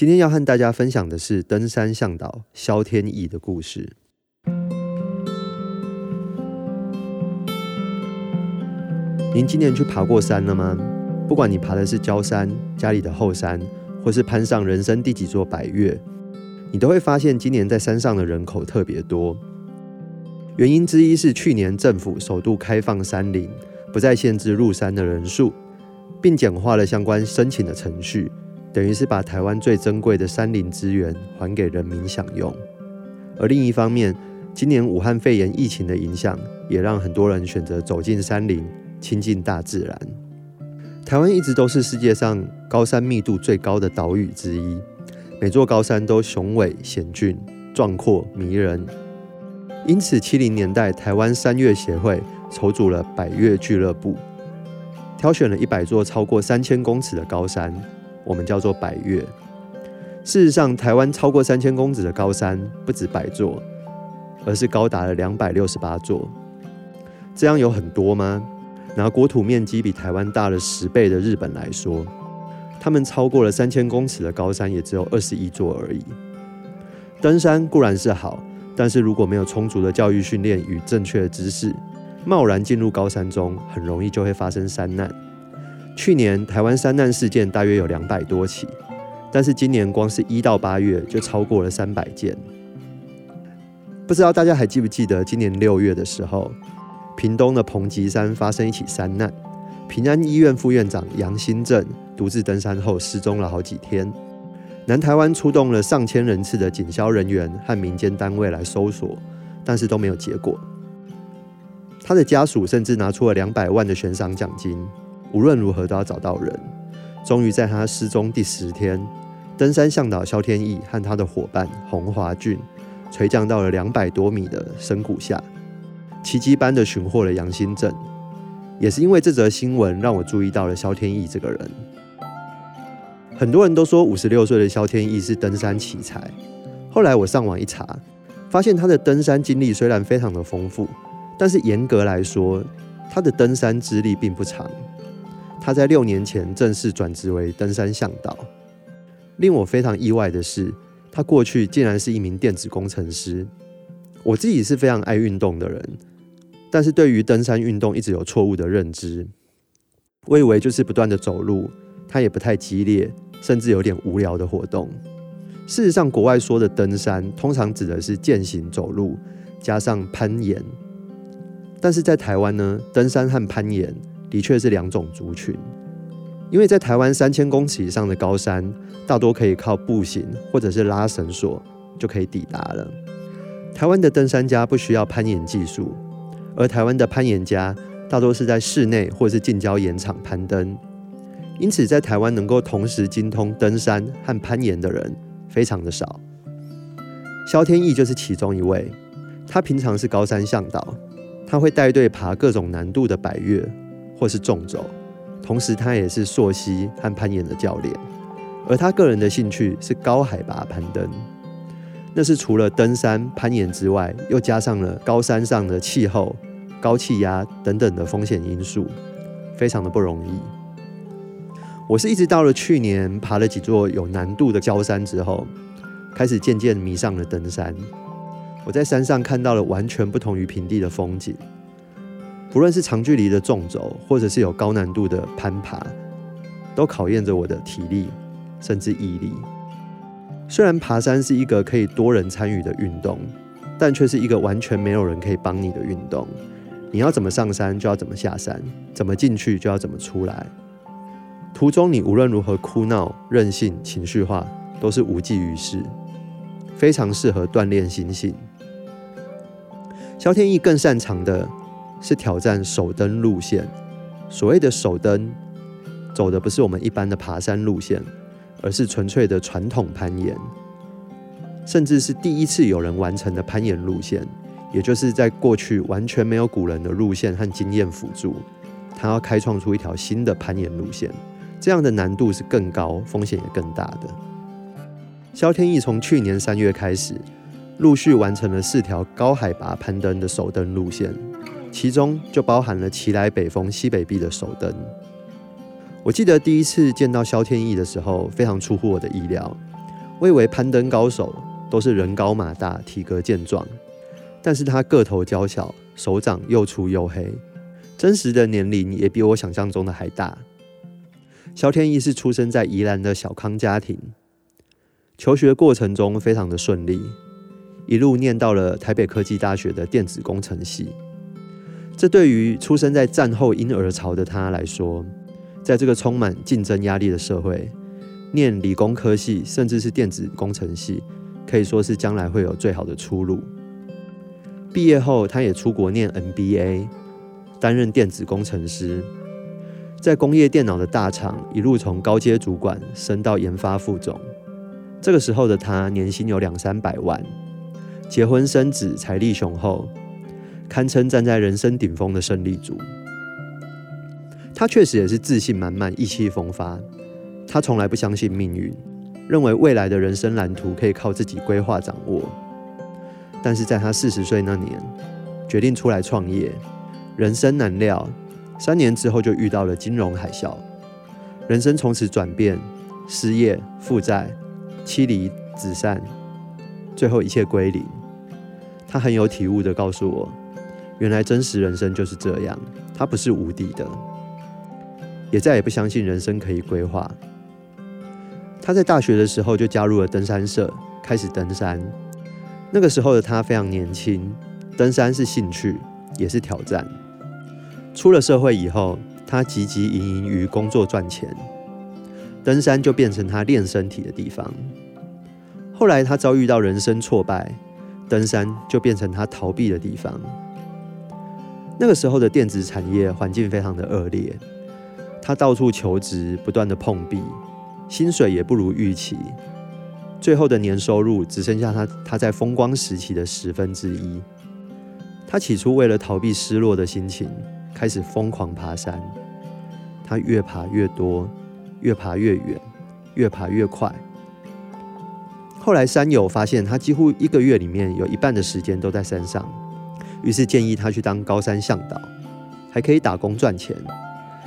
今天要和大家分享的是登山向导萧天义的故事。您今年去爬过山了吗？不管你爬的是郊山、家里的后山，或是攀上人生第几座百岳，你都会发现今年在山上的人口特别多。原因之一是去年政府首度开放山林，不再限制入山的人数。并简化了相关申请的程序，等于是把台湾最珍贵的山林资源还给人民享用。而另一方面，今年武汉肺炎疫情的影响，也让很多人选择走进山林，亲近大自然。台湾一直都是世界上高山密度最高的岛屿之一，每座高山都雄伟险峻、壮阔迷人。因此，七零年代台湾山岳协会筹组了百岳俱乐部。挑选了一百座超过三千公尺的高山，我们叫做百岳。事实上，台湾超过三千公尺的高山不止百座，而是高达了两百六十八座。这样有很多吗？拿国土面积比台湾大了十倍的日本来说，他们超过了三千公尺的高山也只有二十一座而已。登山固然是好，但是如果没有充足的教育训练与正确的知识，贸然进入高山中，很容易就会发生山难。去年台湾山难事件大约有两百多起，但是今年光是一到八月就超过了三百件。不知道大家还记不记得，今年六月的时候，屏东的彭吉山发生一起山难，平安医院副院长杨新正独自登山后失踪了好几天。南台湾出动了上千人次的警消人员和民间单位来搜索，但是都没有结果。他的家属甚至拿出了两百万的悬赏奖金，无论如何都要找到人。终于在他失踪第十天，登山向导肖天义和他的伙伴洪华俊垂降到了两百多米的深谷下，奇迹般的寻获了杨新正。也是因为这则新闻，让我注意到了肖天义这个人。很多人都说五十六岁的肖天义是登山奇才，后来我上网一查，发现他的登山经历虽然非常的丰富。但是严格来说，他的登山资历并不长。他在六年前正式转职为登山向导。令我非常意外的是，他过去竟然是一名电子工程师。我自己是非常爱运动的人，但是对于登山运动一直有错误的认知。我以为就是不断的走路，它也不太激烈，甚至有点无聊的活动。事实上，国外说的登山通常指的是健行走路，加上攀岩。但是在台湾呢，登山和攀岩的确是两种族群，因为在台湾三千公尺以上的高山，大多可以靠步行或者是拉绳索就可以抵达了。台湾的登山家不需要攀岩技术，而台湾的攀岩家大多是在室内或是近郊岩场攀登，因此在台湾能够同时精通登山和攀岩的人非常的少。萧天义就是其中一位，他平常是高山向导。他会带队爬各种难度的百岳，或是纵走，同时他也是溯溪和攀岩的教练。而他个人的兴趣是高海拔攀登，那是除了登山攀岩之外，又加上了高山上的气候、高气压等等的风险因素，非常的不容易。我是一直到了去年爬了几座有难度的郊山之后，开始渐渐迷上了登山。我在山上看到了完全不同于平地的风景，不论是长距离的纵走，或者是有高难度的攀爬，都考验着我的体力甚至毅力。虽然爬山是一个可以多人参与的运动，但却是一个完全没有人可以帮你的运动。你要怎么上山就要怎么下山，怎么进去就要怎么出来。途中你无论如何哭闹、任性、情绪化，都是无济于事，非常适合锻炼心性。萧天义更擅长的是挑战首登路线。所谓的首登，走的不是我们一般的爬山路线，而是纯粹的传统攀岩，甚至是第一次有人完成的攀岩路线，也就是在过去完全没有古人的路线和经验辅助，他要开创出一条新的攀岩路线，这样的难度是更高，风险也更大的。萧天意从去年三月开始，陆续完成了四条高海拔攀登的首登路线，其中就包含了奇莱北峰西北壁的首登。我记得第一次见到萧天意的时候，非常出乎我的意料。我以为攀登高手都是人高马大、体格健壮，但是他个头娇小，手掌又粗又黑，真实的年龄也比我想象中的还大。萧天意是出生在宜兰的小康家庭，求学过程中非常的顺利，一路念到了台北科技大学的电子工程系。这对于出生在战后婴儿潮的他来说，在这个充满竞争压力的社会，念理工科系甚至是电子工程系，可以说是将来会有最好的出路。毕业后，他也出国念 MBA，担任电子工程师，在工业电脑的大厂一路从高阶主管升到研发副总。这个时候的他年薪有两三百万，结婚生子，财力雄厚，堪称站在人生顶峰的胜利组。他确实也是自信满满、意气风发。他从来不相信命运，认为未来的人生蓝图可以靠自己规划掌握。但是在他四十岁那年，决定出来创业，人生难料，三年之后就遇到了金融海啸，人生从此转变，失业、负债、妻离子散，最后一切归零。他很有体悟地告诉我，原来真实人生就是这样，他不是无敌的。也再也不相信人生可以规划。他在大学的时候就加入了登山社，开始登山。那个时候的他非常年轻，登山是兴趣，也是挑战。出了社会以后，他汲汲营营于工作赚钱，登山就变成他练身体的地方。后来他遭遇到人生挫败，登山就变成他逃避的地方。那个时候的电子产业环境非常的恶劣。他到处求职，不断的碰壁，薪水也不如预期，最后的年收入只剩下他他在风光时期的十分之一。他起初为了逃避失落的心情，开始疯狂爬山。他越爬越多，越爬越远，越爬越快。后来山友发现他几乎一个月里面有一半的时间都在山上，于是建议他去当高山向导，还可以打工赚钱。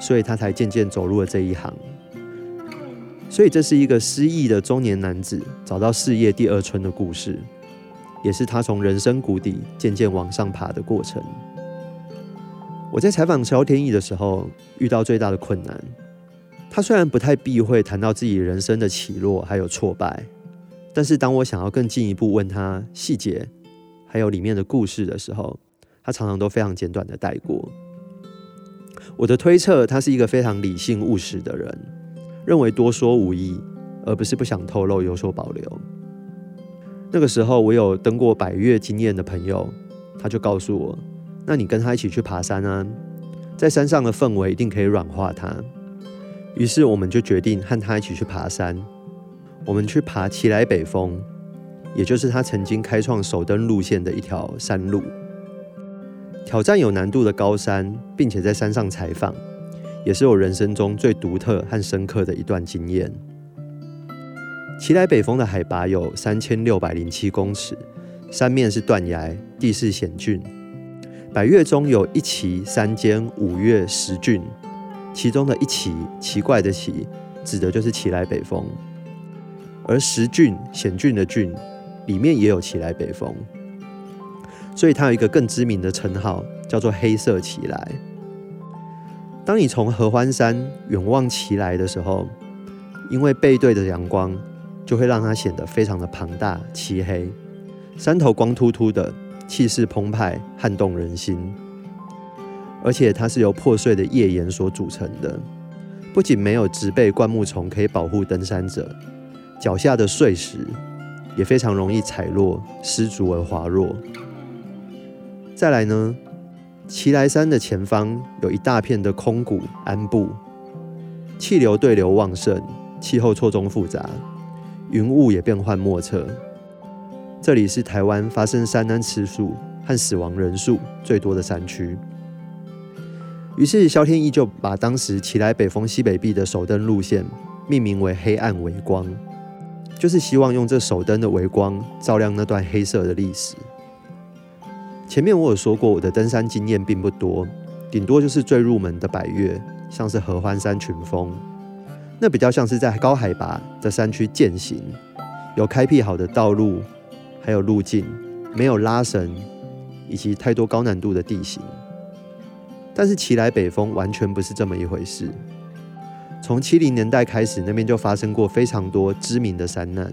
所以他才渐渐走入了这一行。所以这是一个失意的中年男子找到事业第二春的故事，也是他从人生谷底渐渐往上爬的过程。我在采访肖天意的时候，遇到最大的困难，他虽然不太避讳谈到自己人生的起落还有挫败，但是当我想要更进一步问他细节，还有里面的故事的时候，他常常都非常简短的带过。我的推测，他是一个非常理性务实的人，认为多说无益，而不是不想透露有所保留。那个时候，我有登过百岳经验的朋友，他就告诉我：“那你跟他一起去爬山啊，在山上的氛围一定可以软化他。”于是我们就决定和他一起去爬山。我们去爬奇莱北峰，也就是他曾经开创首登路线的一条山路。挑战有难度的高山，并且在山上采访，也是我人生中最独特和深刻的一段经验。奇莱北峰的海拔有三千六百零七公尺，山面是断崖，地势险峻。百越中有一奇、三间、五岳、十峻，其中的一奇，奇怪的奇，指的就是奇莱北峰，而十峻，险峻的峻，里面也有奇莱北峰。所以它有一个更知名的称号，叫做“黑色奇莱”。当你从合欢山远望奇莱的时候，因为背对着阳光，就会让它显得非常的庞大、漆黑。山头光秃秃的，气势澎湃，撼动人心。而且它是由破碎的页岩所组成的，不仅没有植被灌木丛可以保护登山者，脚下的碎石也非常容易踩落，失足而滑落。再来呢，奇莱山的前方有一大片的空谷鞍部，气流对流旺盛，气候错综复杂，云雾也变幻莫测。这里是台湾发生山难次数和死亡人数最多的山区。于是，萧天义就把当时奇来北峰西北壁的首登路线命名为“黑暗微光”，就是希望用这手灯的微光照亮那段黑色的历史。前面我有说过，我的登山经验并不多，顶多就是最入门的百岳，像是合欢山群峰，那比较像是在高海拔的山区健行，有开辟好的道路。还有路径，没有拉绳，以及太多高难度的地形。但是奇莱北峰完全不是这么一回事。从七零年代开始，那边就发生过非常多知名的山难。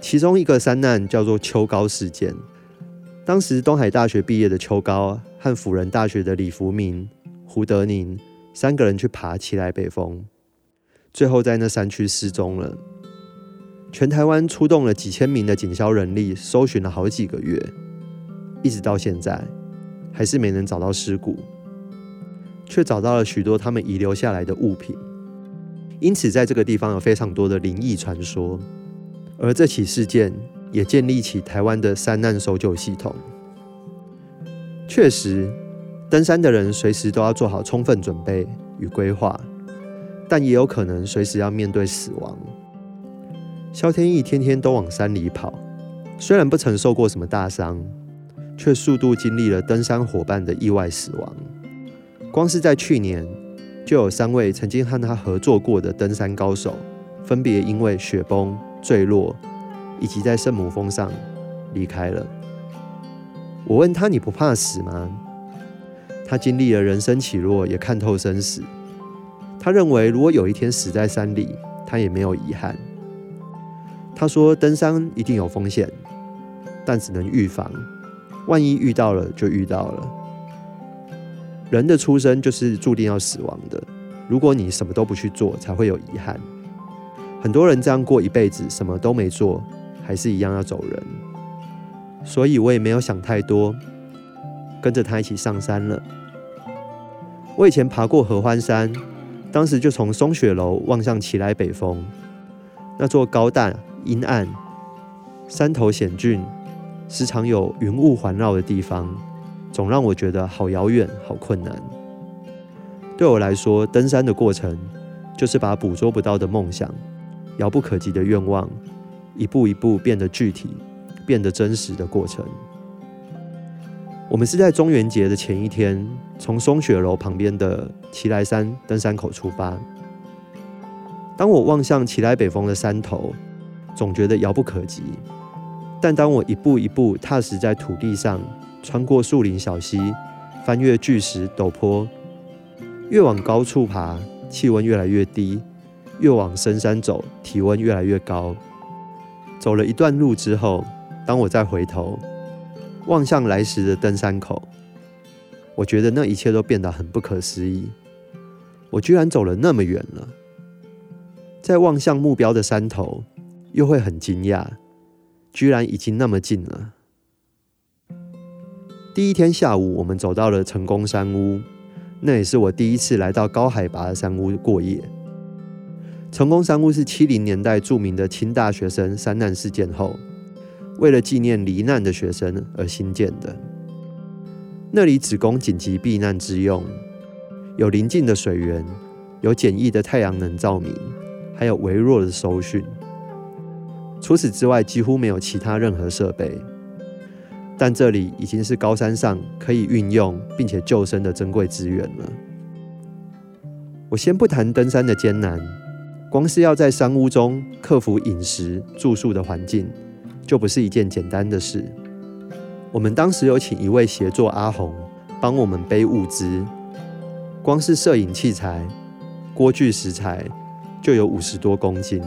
其中一个山难叫做秋高事件。当时东海大学毕业的秋高和辅仁大学的李福明、胡德宁三个人去爬奇莱北峰，最后在那山区失踪了。全台湾出动了几千名的警消人力，搜寻了好几个月，一直到现在，还是没能找到尸骨，却找到了许多他们遗留下来的物品。因此，在这个地方有非常多的灵异传说，而这起事件也建立起台湾的山难搜救系统。确实，登山的人随时都要做好充分准备与规划，但也有可能随时要面对死亡。萧天义天天都往山里跑，虽然不曾受过什么大伤，却数度经历了登山伙伴的意外死亡。光是在去年，就有三位曾经和他合作过的登山高手，分别因为雪崩、坠落，以及在圣母峰上离开了。我问他：“你不怕死吗？”他经历了人生起落，也看透生死。他认为，如果有一天死在山里，他也没有遗憾。他说：“登山一定有风险，但只能预防。万一遇到了，就遇到了。人的出生就是注定要死亡的。如果你什么都不去做，才会有遗憾。很多人这样过一辈子，什么都没做，还是一样要走人。所以我也没有想太多，跟着他一起上山了。我以前爬过合欢山，当时就从松雪楼望向奇莱北峰，那座高大。”阴暗，山头险峻，时常有云雾环绕的地方，总让我觉得好遥远、好困难。对我来说，登山的过程就是把捕捉不到的梦想、遥不可及的愿望，一步一步变得具体、变得真实的过程。我们是在中元节的前一天，从松雪楼旁边的奇来山登山口出发。当我望向奇来北峰的山头，总觉得遥不可及，但当我一步一步踏实在土地上，穿过树林小溪，翻越巨石陡坡，越往高处爬，气温越来越低；越往深山走，体温越来越高。走了一段路之后，当我再回头望向来时的登山口，我觉得那一切都变得很不可思议。我居然走了那么远了，在望向目标的山头。又会很惊讶，居然已经那么近了。第一天下午，我们走到了成功山屋，那也是我第一次来到高海拔的山屋过夜。成功山屋是七零年代著名的清大学生山难事件后，为了纪念罹难的学生而新建的。那里只供紧急避难之用，有临近的水源，有简易的太阳能照明，还有微弱的收讯。除此之外，几乎没有其他任何设备，但这里已经是高山上可以运用并且救生的珍贵资源了。我先不谈登山的艰难，光是要在山屋中克服饮食住宿的环境，就不是一件简单的事。我们当时有请一位协作阿红帮我们背物资，光是摄影器材、锅具、食材就有五十多公斤。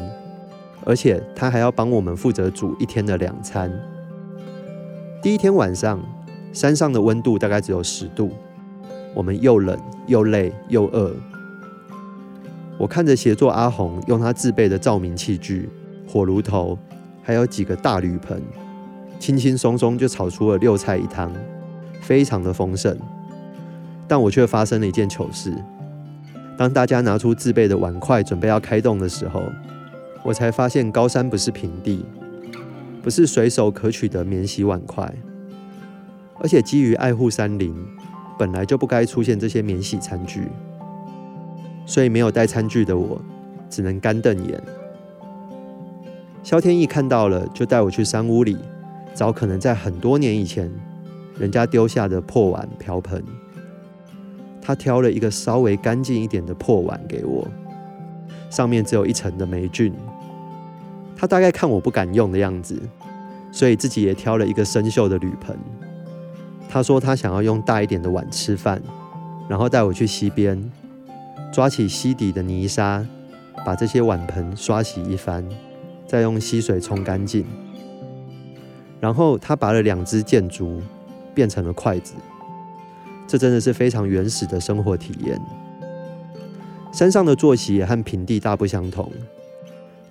而且他还要帮我们负责煮一天的两餐。第一天晚上，山上的温度大概只有十度，我们又冷又累又饿。我看着协作阿红用他自备的照明器具、火炉头，还有几个大铝盆，轻轻松松就炒出了六菜一汤，非常的丰盛。但我却发生了一件糗事。当大家拿出自备的碗筷准备要开动的时候，我才发现高山不是平地，不是随手可取的免洗碗筷，而且基于爱护山林，本来就不该出现这些免洗餐具。所以没有带餐具的我，只能干瞪眼。萧天意看到了，就带我去山屋里找可能在很多年以前人家丢下的破碗瓢盆。他挑了一个稍微干净一点的破碗给我，上面只有一层的霉菌。他大概看我不敢用的样子，所以自己也挑了一个生锈的铝盆。他说他想要用大一点的碗吃饭，然后带我去溪边。抓起溪底的泥沙，把这些碗盆刷洗一番，再用溪水冲干净。然后他拔了两只箭竹，变成了筷子。这真的是非常原始的生活体验。山上的作息也和平地大不相同，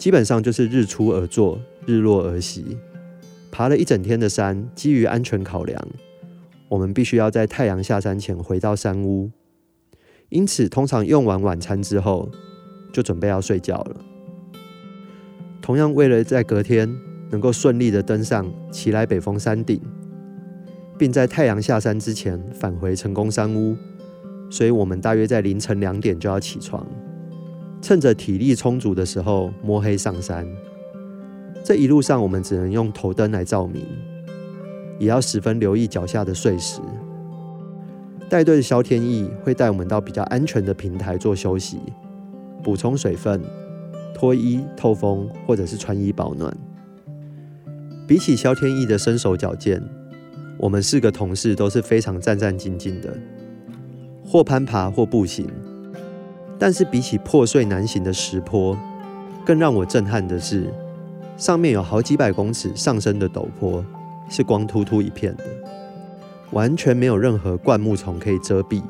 基本上就是日出而作，日落而息。爬了一整天的山，基于安全考量，我们必须要在太阳下山前回到山屋。因此，通常用完晚餐之后，就准备要睡觉了。同样，为了在隔天能够顺利的登上奇莱北峰山顶，并在太阳下山之前返回成功山屋，所以我们大约在凌晨两点就要起床，趁着体力充足的时候摸黑上山。这一路上，我们只能用头灯来照明，也要十分留意脚下的碎石。带队的萧天意会带我们到比较安全的平台做休息，补充水分、脱衣透风，或者是穿衣保暖。比起萧天意的身手矫健，我们四个同事都是非常战战兢兢的，或攀爬或步行。但是比起破碎难行的石坡，更让我震撼的是，上面有好几百公尺上升的陡坡，是光秃秃一片的。完全没有任何灌木丛可以遮蔽，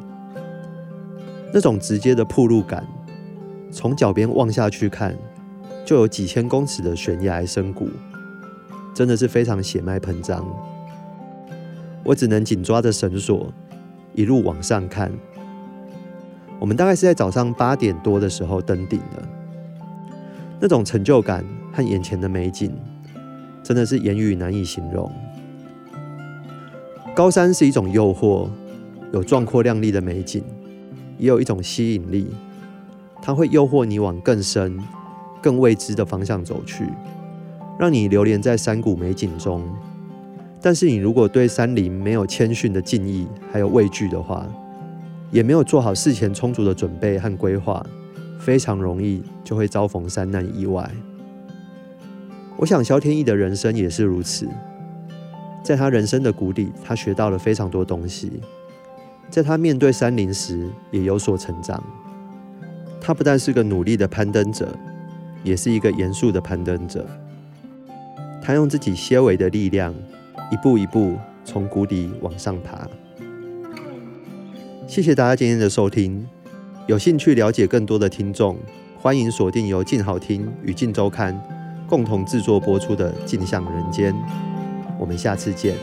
那种直接的暴露感，从脚边望下去看，就有几千公尺的悬崖深谷，真的是非常血脉喷张。我只能紧抓着绳索，一路往上看。我们大概是在早上八点多的时候登顶的，那种成就感和眼前的美景，真的是言语难以形容。高山是一种诱惑，有壮阔亮丽的美景，也有一种吸引力。它会诱惑你往更深、更未知的方向走去，让你流连在山谷美景中。但是，你如果对山林没有谦逊的敬意，还有畏惧的话，也没有做好事前充足的准备和规划，非常容易就会遭逢三难意外。我想，萧天意的人生也是如此。在他人生的谷底，他学到了非常多东西。在他面对山林时，也有所成长。他不但是个努力的攀登者，也是一个严肃的攀登者。他用自己些微的力量，一步一步从谷底往上爬。谢谢大家今天的收听。有兴趣了解更多的听众，欢迎锁定由静好听与静周刊共同制作播出的《静向人间》。我们下次见。